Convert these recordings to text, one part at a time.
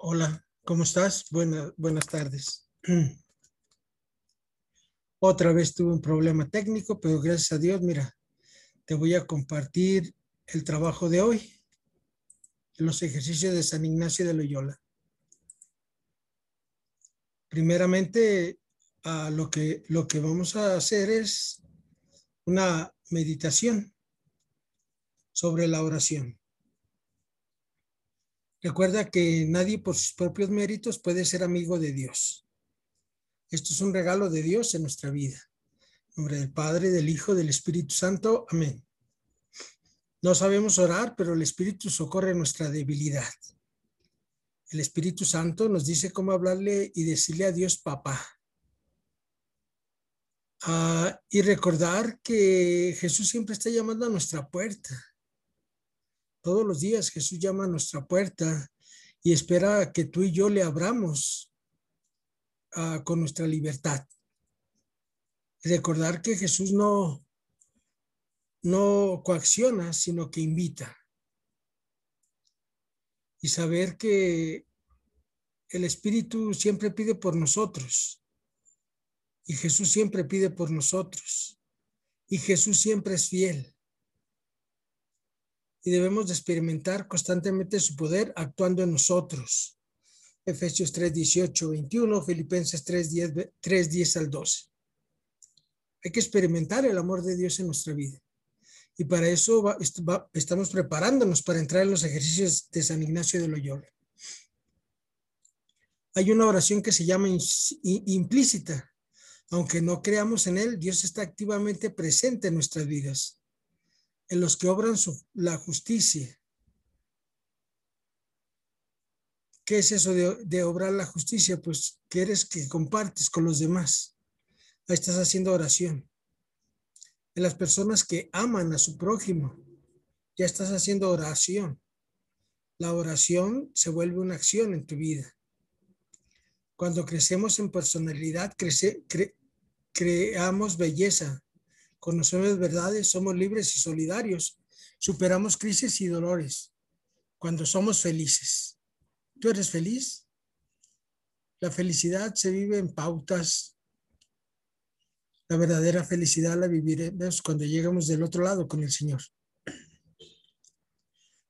Hola, ¿cómo estás? buenas tardes. Otra vez tuve un problema técnico, pero gracias a Dios, mira, te voy a compartir el trabajo de hoy, los ejercicios de San Ignacio de Loyola. Primeramente, lo, que, lo que vamos a hacer es una meditación sobre la oración. Recuerda que nadie por sus propios méritos puede ser amigo de Dios. Esto es un regalo de Dios en nuestra vida. En nombre del Padre, del Hijo, del Espíritu Santo. Amén. No sabemos orar, pero el Espíritu socorre nuestra debilidad. El Espíritu Santo nos dice cómo hablarle y decirle a Dios papá. Ah, y recordar que Jesús siempre está llamando a nuestra puerta. Todos los días Jesús llama a nuestra puerta y espera que tú y yo le abramos ah, con nuestra libertad. Recordar que Jesús no, no coacciona, sino que invita. Y saber que el Espíritu siempre pide por nosotros. Y Jesús siempre pide por nosotros. Y Jesús siempre es fiel y debemos de experimentar constantemente su poder actuando en nosotros. Efesios 3, 18, 21, Filipenses 3, 10, 3, 10 al 12. Hay que experimentar el amor de Dios en nuestra vida. Y para eso estamos preparándonos para entrar en los ejercicios de San Ignacio de Loyola. Hay una oración que se llama implícita. Aunque no creamos en él, Dios está activamente presente en nuestras vidas en los que obran la justicia. ¿Qué es eso de, obrar la justicia? Pues que eres que compartes con los demás. Ahí estás haciendo oración. En las personas que aman a su prójimo, ya estás haciendo oración. La oración se vuelve una acción en tu vida. Cuando crecemos en personalidad, creamos belleza, conocemos verdades, somos libres y solidarios, superamos crisis y dolores cuando somos felices. ¿Tú eres feliz? La felicidad se vive en pautas. La verdadera felicidad la viviremos cuando lleguemos del otro lado con el Señor.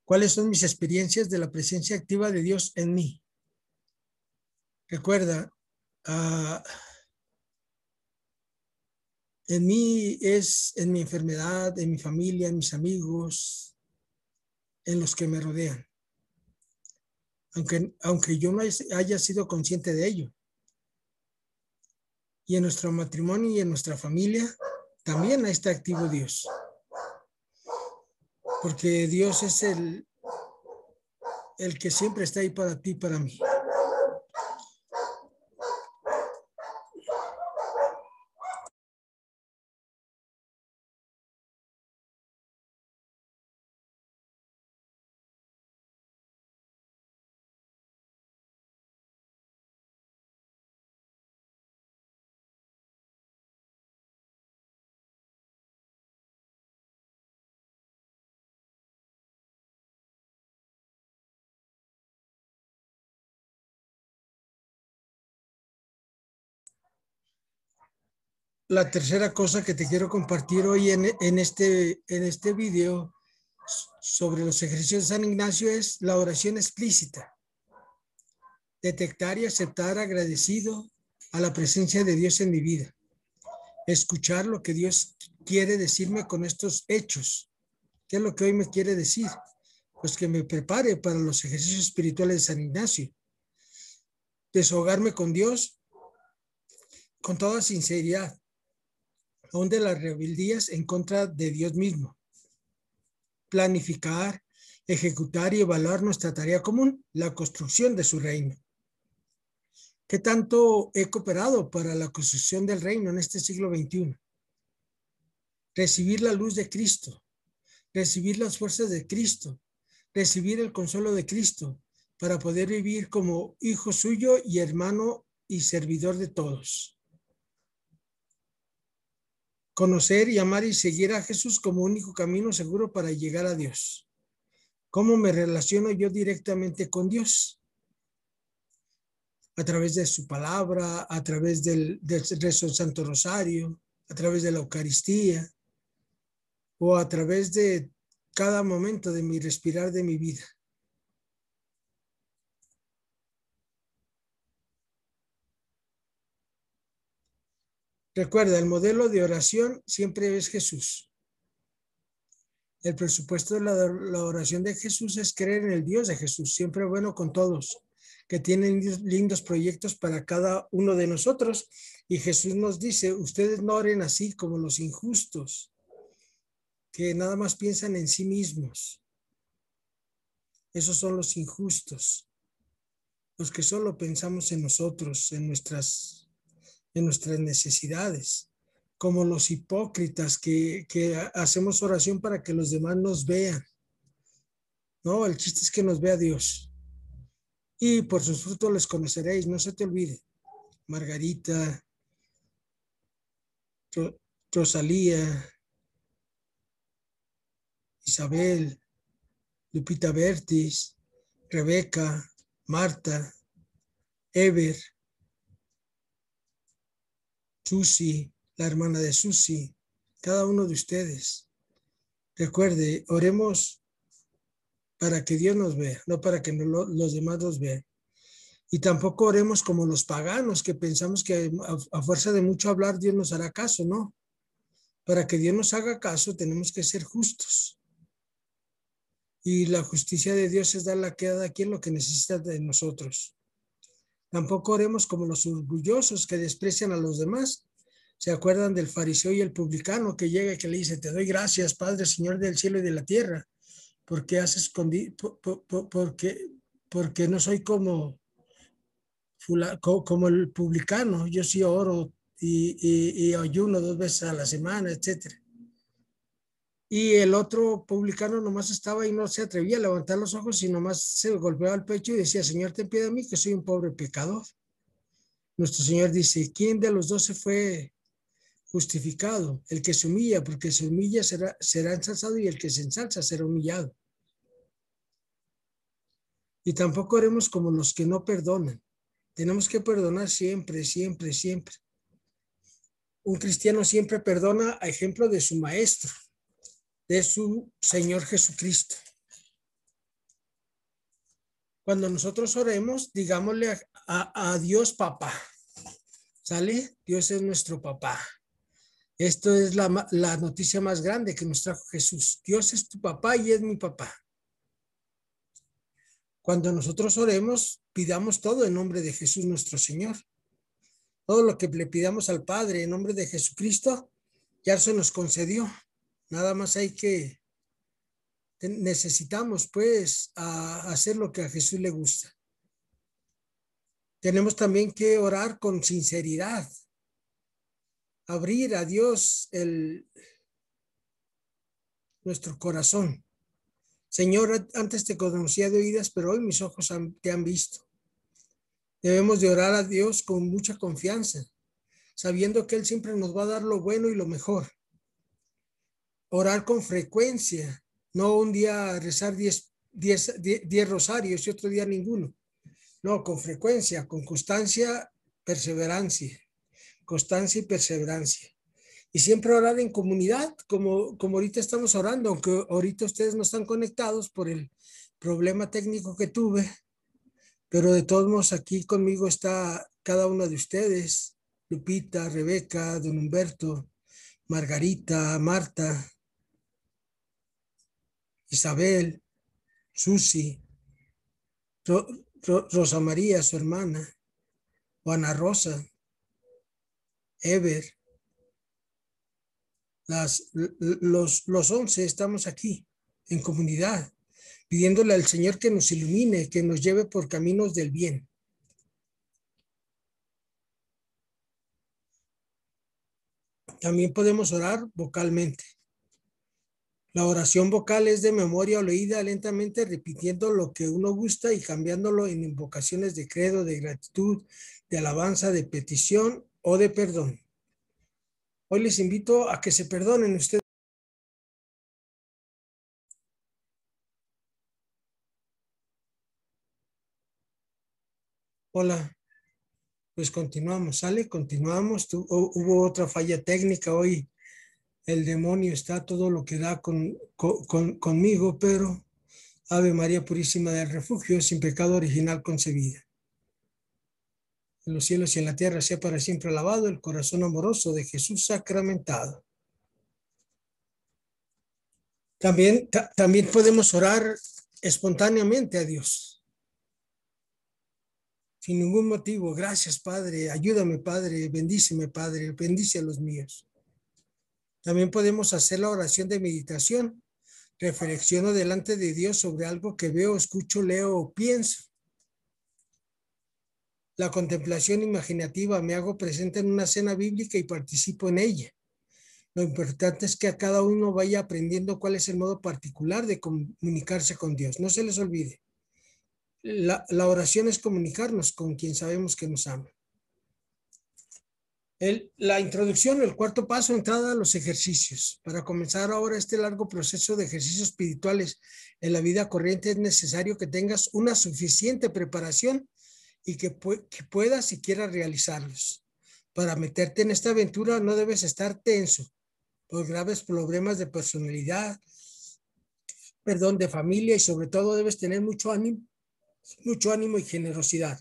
¿Cuáles son mis experiencias de la presencia activa de Dios en mí? Recuerda, uh, en mí es en mi enfermedad, en mi familia, en mis amigos, en los que me rodean. Aunque, aunque yo no haya sido consciente de ello. Y en nuestro matrimonio y en nuestra familia también está activo Dios. Porque Dios es el, el que siempre está ahí para ti y para mí. La tercera cosa que te quiero compartir hoy en, este, en este video sobre los ejercicios de San Ignacio es la oración explícita. Detectar y aceptar agradecido a la presencia de Dios en mi vida. Escuchar lo que Dios quiere decirme con estos hechos. ¿Qué es lo que hoy me quiere decir? Pues que me prepare para los ejercicios espirituales de San Ignacio. Desahogarme con Dios con toda sinceridad aún de las rebeldías en contra de Dios mismo. Planificar, ejecutar y evaluar nuestra tarea común, la construcción de su reino. ¿Qué tanto he cooperado para la construcción del reino en este siglo XXI? Recibir la luz de Cristo, recibir las fuerzas de Cristo, recibir el consuelo de Cristo para poder vivir como hijo suyo y hermano y servidor de todos conocer y amar y seguir a Jesús como único camino seguro para llegar a Dios. ¿Cómo me relaciono yo directamente con Dios? a través de su palabra, a través del, del rezo del Santo Rosario, a través de la Eucaristía o a través de cada momento de mi respirar de mi vida. Recuerda, el modelo de oración siempre es Jesús. El presupuesto de la, oración de Jesús es creer en el Dios de Jesús, siempre bueno con todos, que tienen lindos proyectos para cada uno de nosotros. Y Jesús nos dice, ustedes no oren así como los injustos, que nada más piensan en sí mismos. Esos son los injustos, los que solo pensamos en nosotros, en nuestras, en nuestras necesidades, como los hipócritas que, que hacemos oración para que los demás nos vean. No, el chiste es que nos vea Dios. Y por sus frutos les conoceréis, no se te olvide. Margarita, Rosalía, Isabel, Lupita Bertis, Rebeca, Marta, Ever, Susi, la hermana de Susi, cada uno de ustedes. Recuerde, oremos para que Dios nos vea, no para que los demás nos vean. Y tampoco oremos como los paganos que pensamos que a, a, fuerza de mucho hablar Dios nos hará caso, ¿no? Para que Dios nos haga caso tenemos que ser justos y la justicia de Dios es dar a cada quien lo que necesita de nosotros. Tampoco oremos como los orgullosos que desprecian a los demás. ¿Se acuerdan del fariseo y el publicano que llega y que le dice, te doy gracias, Padre, Señor del cielo y de la tierra, porque has escondido, porque, porque no soy como, como el publicano, yo sí oro y, y, y ayuno dos veces a la semana, etcétera. Y el otro publicano nomás estaba y no se atrevía a levantar los ojos y nomás se golpeaba el pecho y decía, Señor, ten piedad de mí, que soy un pobre pecador. Nuestro Señor dice, ¿quién de los dos se fue justificado? El que se humilla, porque se humilla será, será ensalzado y el que se ensalza será humillado. Y tampoco haremos como los que no perdonan. Tenemos que perdonar siempre, siempre, siempre. Un cristiano siempre perdona a ejemplo de su maestro de su Señor Jesucristo. Cuando nosotros oremos, digámosle a, a, Dios papá. ¿Sale? Dios es nuestro papá. Esto es la, la noticia más grande que nos trajo Jesús. Dios es tu papá y es mi papá. Cuando nosotros oremos, pidamos todo en nombre de Jesús nuestro Señor. Todo lo que le pidamos al Padre en nombre de Jesucristo, ya se nos concedió. Nada más hay que, necesitamos pues a hacer lo que a Jesús le gusta. Tenemos también que orar con sinceridad, abrir a Dios el, nuestro corazón. Señor, antes te conocía de oídas, pero hoy mis ojos te han visto. Debemos de orar a Dios con mucha confianza, sabiendo que Él siempre nos va a dar lo bueno y lo mejor orar con frecuencia, no un día rezar 10 diez, rosarios y otro día ninguno. No, con frecuencia, con constancia, perseverancia, constancia y perseverancia. Y siempre orar en comunidad, como, como ahorita estamos orando, aunque ahorita ustedes no están conectados por el problema técnico que tuve, pero de todos modos aquí conmigo está cada uno de ustedes, Lupita, Rebeca, Don Humberto, Margarita, Marta, Isabel, Susi, Rosa María, su hermana, Juana Rosa, Ever. Las, los, los once estamos aquí en comunidad, pidiéndole al Señor que nos ilumine, que nos lleve por caminos del bien. También podemos orar vocalmente. La oración vocal es de memoria o leída lentamente, repitiendo lo que uno gusta y cambiándolo en invocaciones de credo, de gratitud, de alabanza, de petición o de perdón. Hoy les invito a que se perdonen ustedes. Hola. Pues continuamos, ¿sale? Continuamos. hubo otra falla técnica hoy. El demonio está todo lo que da con, conmigo, pero Ave María Purísima del Refugio, sin pecado original concebida. En los cielos y en la tierra sea para siempre alabado el corazón amoroso de Jesús sacramentado. También, también podemos orar espontáneamente a Dios. Sin ningún motivo. Gracias, Padre. Ayúdame, Padre. Bendíceme, Padre. Bendice a los míos. También podemos hacer la oración de meditación. Reflexiono delante de Dios sobre algo que veo, escucho, leo o pienso. La contemplación imaginativa me hago presente en una cena bíblica y participo en ella. Lo importante es que a cada uno vaya aprendiendo cuál es el modo particular de comunicarse con Dios. No se les olvide. La, oración es comunicarnos con quien sabemos que nos ama. La introducción, el cuarto paso, entrada a los ejercicios. Para comenzar ahora este largo proceso de ejercicios espirituales en la vida corriente es necesario que tengas una suficiente preparación y que, puedas y quieras realizarlos. Para meterte en esta aventura no debes estar tenso, por graves problemas de personalidad, perdón, de familia y sobre todo debes tener mucho ánimo y generosidad.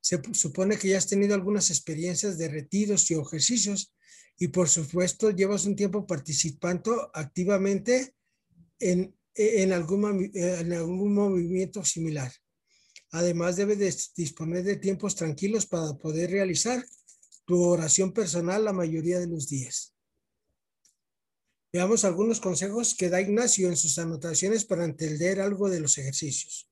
Se supone que ya has tenido algunas experiencias de retiros y ejercicios y por supuesto llevas un tiempo participando activamente en, en, algún, en algún movimiento similar. Además, debes disponer de tiempos tranquilos para poder realizar tu oración personal la mayoría de los días. Veamos algunos consejos que da Ignacio en sus anotaciones para entender algo de los ejercicios.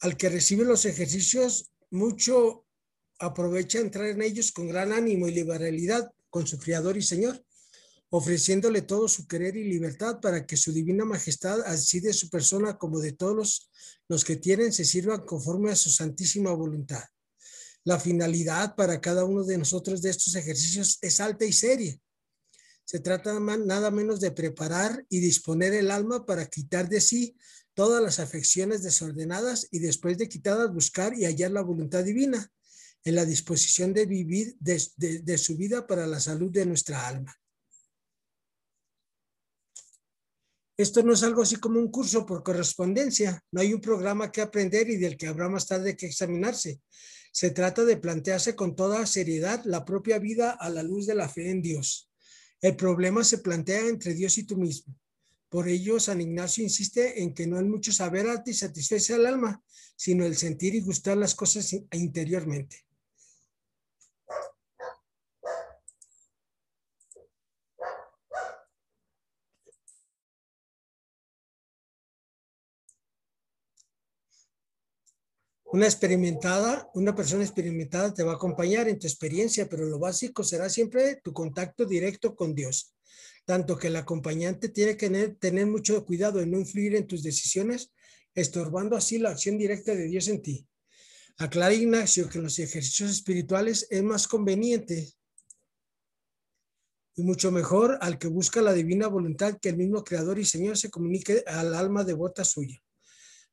Al que recibe los ejercicios, mucho aprovecha entrar en ellos con gran ánimo y liberalidad con su Creador y Señor, ofreciéndole todo su querer y libertad para que su divina majestad, así de su persona como de todos los, los que tienen, se sirvan conforme a su santísima voluntad. La finalidad para cada uno de nosotros de estos ejercicios es alta y seria se trata nada menos de preparar y disponer el alma para quitar de sí todas las afecciones desordenadas y después de quitadas buscar y hallar la voluntad divina en la disposición de vivir de, su vida para la salud de nuestra alma. Esto no es algo así como un curso por correspondencia, no hay un programa que aprender y del que habrá más tarde que examinarse. Se trata de plantearse con toda seriedad la propia vida a la luz de la fe en Dios. El problema se plantea entre Dios y tú mismo. Por ello, San Ignacio insiste en que no es mucho saber arte y satisfacer al alma, sino el sentir y gustar las cosas interiormente. Una experimentada, una persona experimentada te va a acompañar en tu experiencia, pero lo básico será siempre tu contacto directo con Dios. Tanto que el acompañante tiene que tener, mucho cuidado en no influir en tus decisiones, estorbando así la acción directa de Dios en ti. Aclara Ignacio que en los ejercicios espirituales es más conveniente y mucho mejor al que busca la divina voluntad que el mismo Creador y Señor se comunique al alma devota suya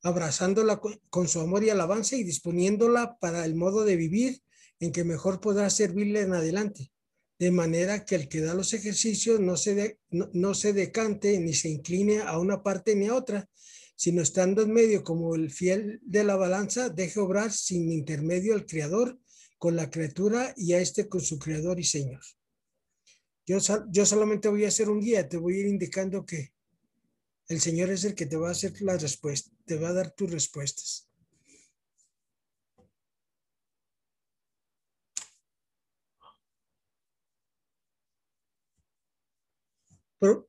abrazándola con su amor y alabanza y disponiéndola para el modo de vivir en que mejor podrá servirle en adelante. De manera que el que da los ejercicios no se, no, se decante ni se incline a una parte ni a otra, sino estando en medio como el fiel de la balanza, deje obrar sin intermedio al Creador con la criatura y a este con su Creador y Señor. Yo, yo solamente voy a hacer un guía, te voy a ir indicando que el Señor es el que te va a hacer la respuesta, te va a dar tus respuestas.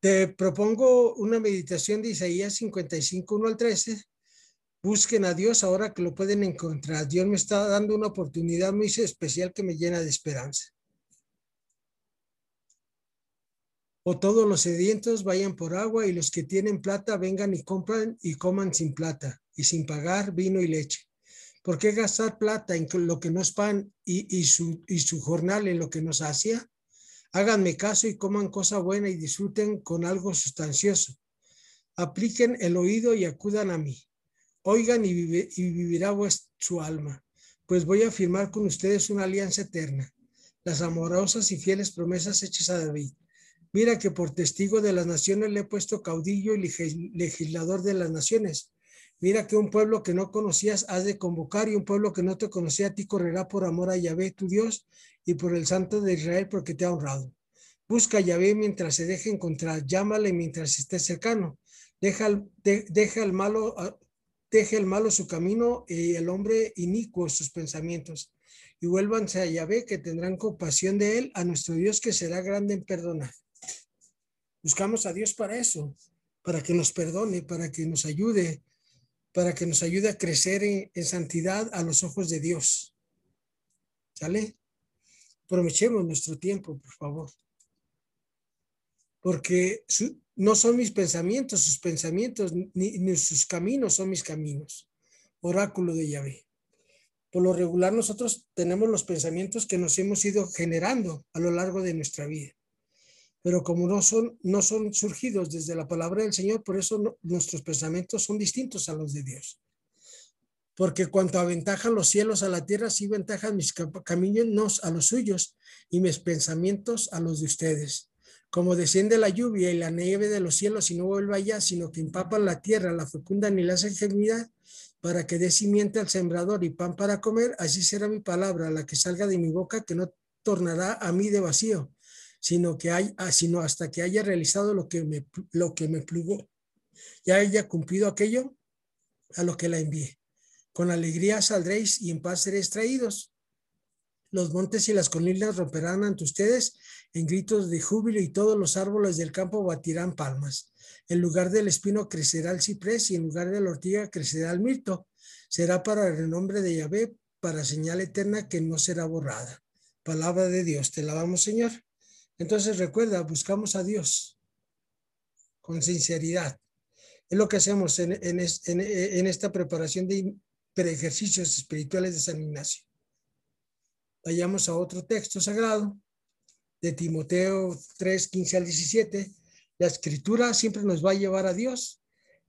Te propongo una meditación de Isaías 55, 1 al 13. Busquen a Dios ahora que lo pueden encontrar. Dios me está dando una oportunidad muy especial que me llena de esperanza. o todos los sedientos vayan por agua y los que tienen plata vengan y compran y coman sin plata y sin pagar vino y leche. ¿Por qué gastar plata en lo que no es pan y, su, jornal en lo que nos hacía? Háganme caso y coman cosa buena y disfruten con algo sustancioso. Apliquen el oído y acudan a mí. Oigan y, vivirá su alma. pues voy a firmar con ustedes una alianza eterna, las amorosas y fieles promesas hechas a David. Mira que por testigo de las naciones le he puesto caudillo y legislador de las naciones. Mira que un pueblo que no conocías has de convocar y un pueblo que no te conocía a ti correrá por amor a Yahvé, tu Dios, y por el Santo de Israel porque te ha honrado. Busca a Yahvé mientras se deje encontrar, llámale mientras esté cercano. Deja, deja el malo Deje el malo su camino y el hombre inicuo sus pensamientos. Y vuélvanse a Yahvé, que tendrán compasión de él, a nuestro Dios que será grande en perdonar. Buscamos a Dios para eso, para que nos perdone, para que nos ayude, para que nos ayude a crecer en, santidad a los ojos de Dios. ¿Sale? Aprovechemos nuestro tiempo, por favor. Porque no son mis pensamientos, sus pensamientos, ni, sus caminos son mis caminos. Oráculo de Yahvé. Por lo regular nosotros tenemos los pensamientos que nos hemos ido generando a lo largo de nuestra vida. Pero como no son, no son surgidos desde la palabra del Señor, por eso nuestros pensamientos son distintos a los de Dios. Porque cuanto aventajan los cielos a la tierra, así ventajan mis caminos a los suyos y mis pensamientos a los de ustedes como desciende la lluvia y la nieve de los cielos y no vuelve allá, sino que empapan la tierra, la fecunda ni la germinar, para que dé simiente al sembrador y pan para comer, así será mi palabra, la que salga de mi boca, que no tornará a mí de vacío, sino que hay, ah, sino hasta que haya realizado lo que me, lo que me plugó, ya haya cumplido aquello a lo que la envié. Con alegría saldréis y en paz seréis traídos. Los montes y las colinas romperán ante ustedes en gritos de júbilo y todos los árboles del campo batirán palmas. En lugar del espino crecerá el ciprés y en lugar de la ortiga crecerá el mirto. Será para el renombre de Yahvé, para señal eterna que no será borrada. Palabra de Dios. Te lavamos, Señor. Entonces recuerda, buscamos a Dios con sinceridad. Es lo que hacemos en, en esta preparación de ejercicios espirituales de San Ignacio. Vayamos a otro texto sagrado de Timoteo 3, 15 al 17. La escritura siempre nos va a llevar a Dios.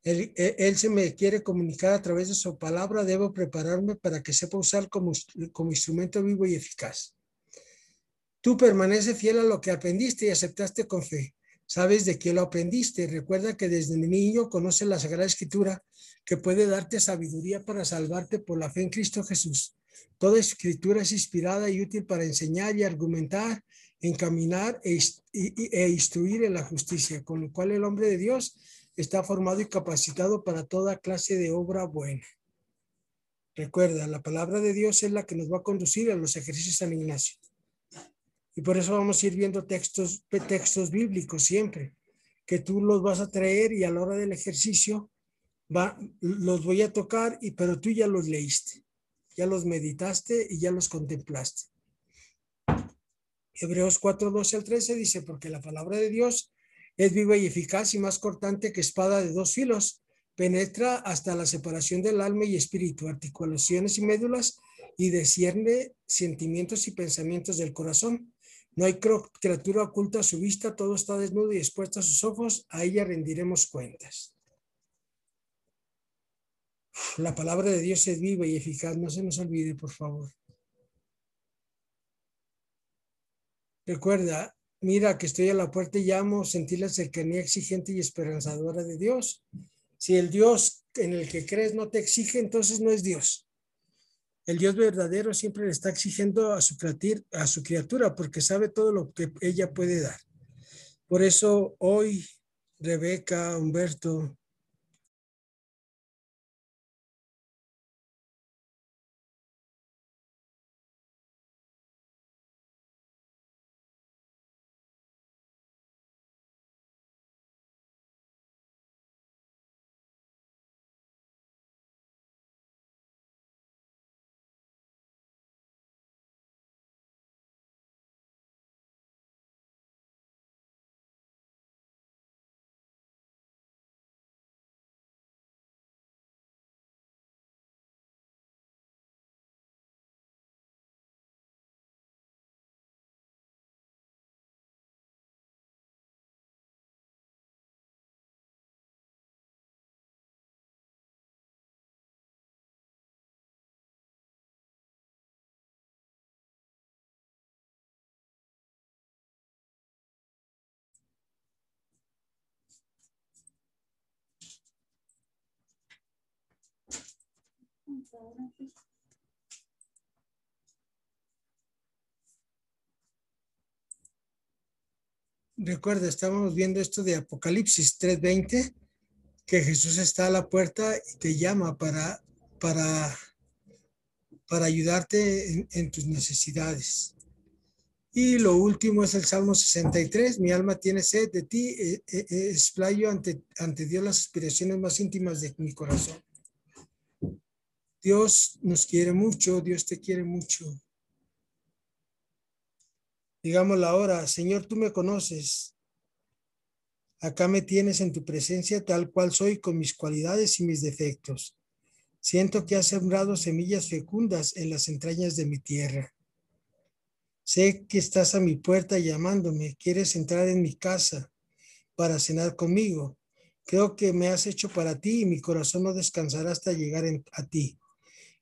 Él, él, se me quiere comunicar a través de su palabra. Debo prepararme para que sepa usar como, como instrumento vivo y eficaz. Tú permanece fiel a lo que aprendiste y aceptaste con fe. Sabes de qué lo aprendiste. Recuerda que desde niño conoces la Sagrada Escritura que puede darte sabiduría para salvarte por la fe en Cristo Jesús. Toda escritura es inspirada y útil para enseñar y argumentar, encaminar e, e, instruir en la justicia, con lo cual el hombre de Dios está formado y capacitado para toda clase de obra buena. Recuerda, la palabra de Dios es la que nos va a conducir a los ejercicios de San Ignacio. Y por eso vamos a ir viendo textos, textos bíblicos siempre, que tú los vas a traer y a la hora del ejercicio los voy a tocar, y, pero tú ya los leíste ya los meditaste y ya los contemplaste. Hebreos 4, 12 al 13 dice, porque la palabra de Dios es viva y eficaz y más cortante que espada de dos filos, penetra hasta la separación del alma y espíritu, articulaciones y médulas, y desciende sentimientos y pensamientos del corazón. No hay criatura oculta a su vista, todo está desnudo y expuesto a sus ojos, a ella rendiremos cuentas. La palabra de Dios es viva y eficaz, no se nos olvide, por favor. Recuerda, mira que estoy a la puerta y llamo, sentir la cercanía exigente y esperanzadora de Dios. Si el Dios en el que crees no te exige, entonces no es Dios. El Dios verdadero siempre le está exigiendo a su, a su criatura porque sabe todo lo que ella puede dar. Por eso hoy, Rebeca, Humberto, Recuerda, estábamos viendo esto de Apocalipsis 3:20, que Jesús está a la puerta y te llama para, para, para ayudarte en, tus necesidades. Y lo último es el Salmo 63. Mi alma tiene sed de ti, eh, eh, eh, explayo ante, ante Dios las aspiraciones más íntimas de mi corazón. Dios nos quiere mucho, Dios te quiere mucho. Digámoslo ahora, Señor, tú me conoces. Acá me tienes en tu presencia tal cual soy con mis cualidades y mis defectos. Siento que has sembrado semillas fecundas en las entrañas de mi tierra. Sé que estás a mi puerta llamándome, quieres entrar en mi casa para cenar conmigo. Creo que me has hecho para ti y mi corazón no descansará hasta llegar a ti.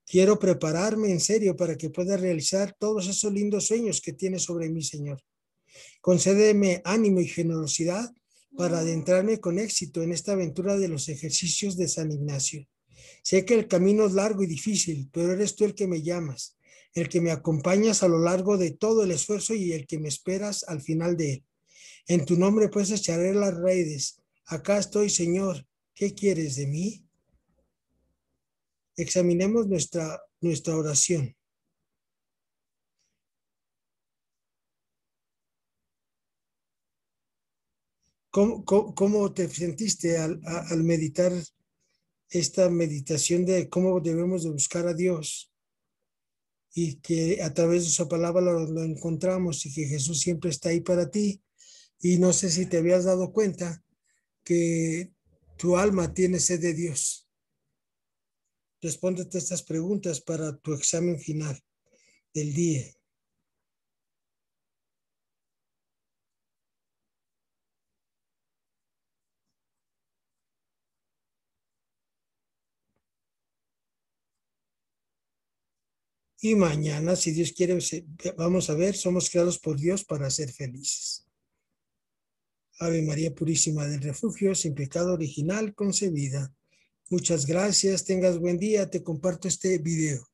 Quiero prepararme en serio para que pueda realizar todos esos lindos sueños que tienes sobre mí, Señor. Concédeme ánimo y generosidad para adentrarme con éxito en esta aventura de los ejercicios de San Ignacio. Sé que el camino es largo y difícil, pero eres tú el que me llamas, el que me acompañas a lo largo de todo el esfuerzo y el que me esperas al final de él. En tu nombre pues echaré las redes. Acá estoy, Señor. ¿Qué quieres de mí? Examinemos nuestra, nuestra oración. ¿Cómo, te sentiste al, al, meditar esta meditación de cómo debemos de buscar a Dios? Y que a través de su palabra lo, lo encontramos y que Jesús siempre está ahí para ti. Y no sé si te habías dado cuenta que tu alma tiene sed de Dios Respóndete estas preguntas para tu examen final del día. Y mañana, si Dios quiere, vamos a ver, somos creados por Dios para ser felices. Ave María Purísima del Refugio, sin pecado original concebida. Muchas gracias, tengas buen día, te comparto este video.